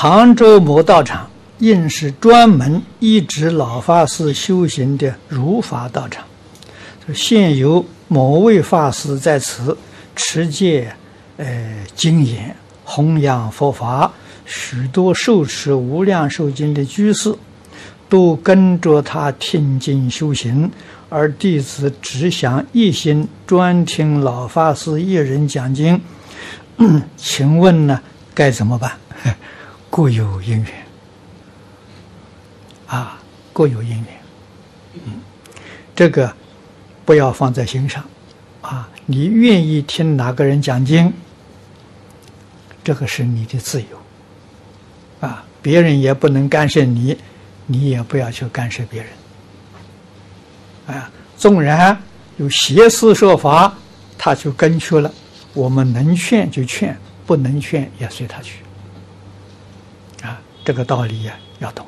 杭州某道场应是专门依止老法师修行的如法道场，现有某位法师在此持戒，呃，精严弘扬佛法，许多受持无量寿经的居士都跟着他听经修行，而弟子只想一心专听老法师一人讲经，请问呢，该怎么办？各有因缘啊，各有因缘。嗯，这个不要放在心上啊。你愿意听哪个人讲经，这个是你的自由啊。别人也不能干涉你，你也不要去干涉别人啊。纵然有邪思设法，他就跟去了，我们能劝就劝，不能劝也随他去。啊这个道理呀，要懂。